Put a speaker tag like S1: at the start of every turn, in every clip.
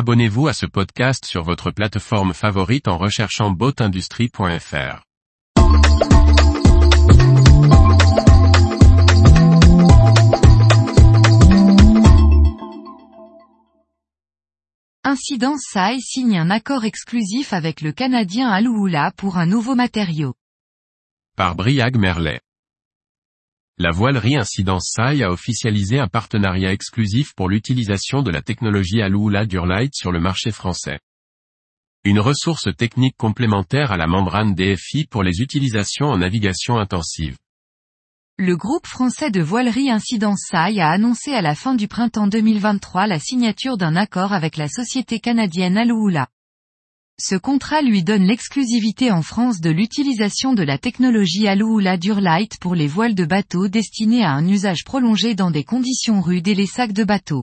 S1: Abonnez-vous à ce podcast sur votre plateforme favorite en recherchant boatindustrie.fr.
S2: Incidence SAI signe un accord exclusif avec le Canadien Alououla pour un nouveau matériau.
S1: Par Briag Merlet. La voilerie Incidence SAI a officialisé un partenariat exclusif pour l'utilisation de la technologie Alououla Durlight sur le marché français. Une ressource technique complémentaire à la membrane DFI pour les utilisations en navigation intensive.
S2: Le groupe français de voilerie Incidence SAI a annoncé à la fin du printemps 2023 la signature d'un accord avec la société canadienne Alououla. Ce contrat lui donne l'exclusivité en France de l'utilisation de la technologie Alououla Durlight pour les voiles de bateaux destinés à un usage prolongé dans des conditions rudes et les sacs de bateau.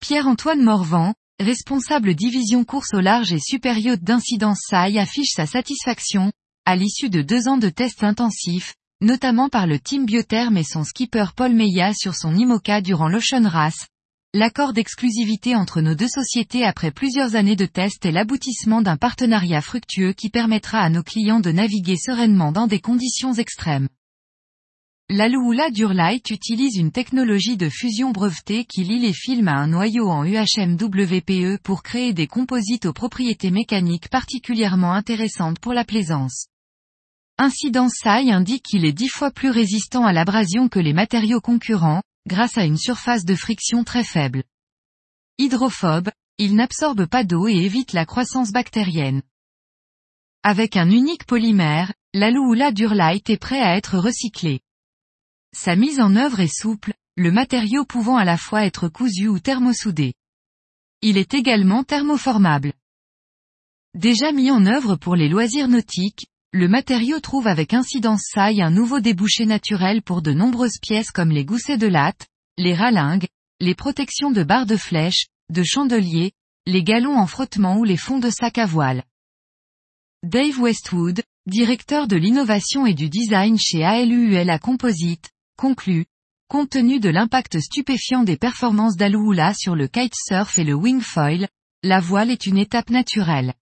S2: Pierre-Antoine Morvan, responsable division course au large et supérieur d'Incidence SAI affiche sa satisfaction, à l'issue de deux ans de tests intensifs, notamment par le team Biotherm et son skipper Paul Meillat sur son IMOCA durant l'Ocean Race. L'accord d'exclusivité entre nos deux sociétés après plusieurs années de tests est l'aboutissement d'un partenariat fructueux qui permettra à nos clients de naviguer sereinement dans des conditions extrêmes. L'Alououla Durlight utilise une technologie de fusion brevetée qui lie les films à un noyau en UHMWPE pour créer des composites aux propriétés mécaniques particulièrement intéressantes pour la plaisance. Incidence SAI indique qu'il est dix fois plus résistant à l'abrasion que les matériaux concurrents, grâce à une surface de friction très faible. Hydrophobe, il n'absorbe pas d'eau et évite la croissance bactérienne. Avec un unique polymère, l'Alououla Durlight est prêt à être recyclé. Sa mise en œuvre est souple, le matériau pouvant à la fois être cousu ou thermosoudé. Il est également thermoformable. Déjà mis en œuvre pour les loisirs nautiques, le matériau trouve avec incidence saille un nouveau débouché naturel pour de nombreuses pièces comme les goussets de latte, les ralingues, les protections de barres de flèche, de chandeliers, les galons en frottement ou les fonds de sac à voile. Dave Westwood, directeur de l'innovation et du design chez ALUULA Composite, conclut, compte tenu de l'impact stupéfiant des performances d'Alououla sur le kitesurf et le wingfoil, la voile est une étape naturelle.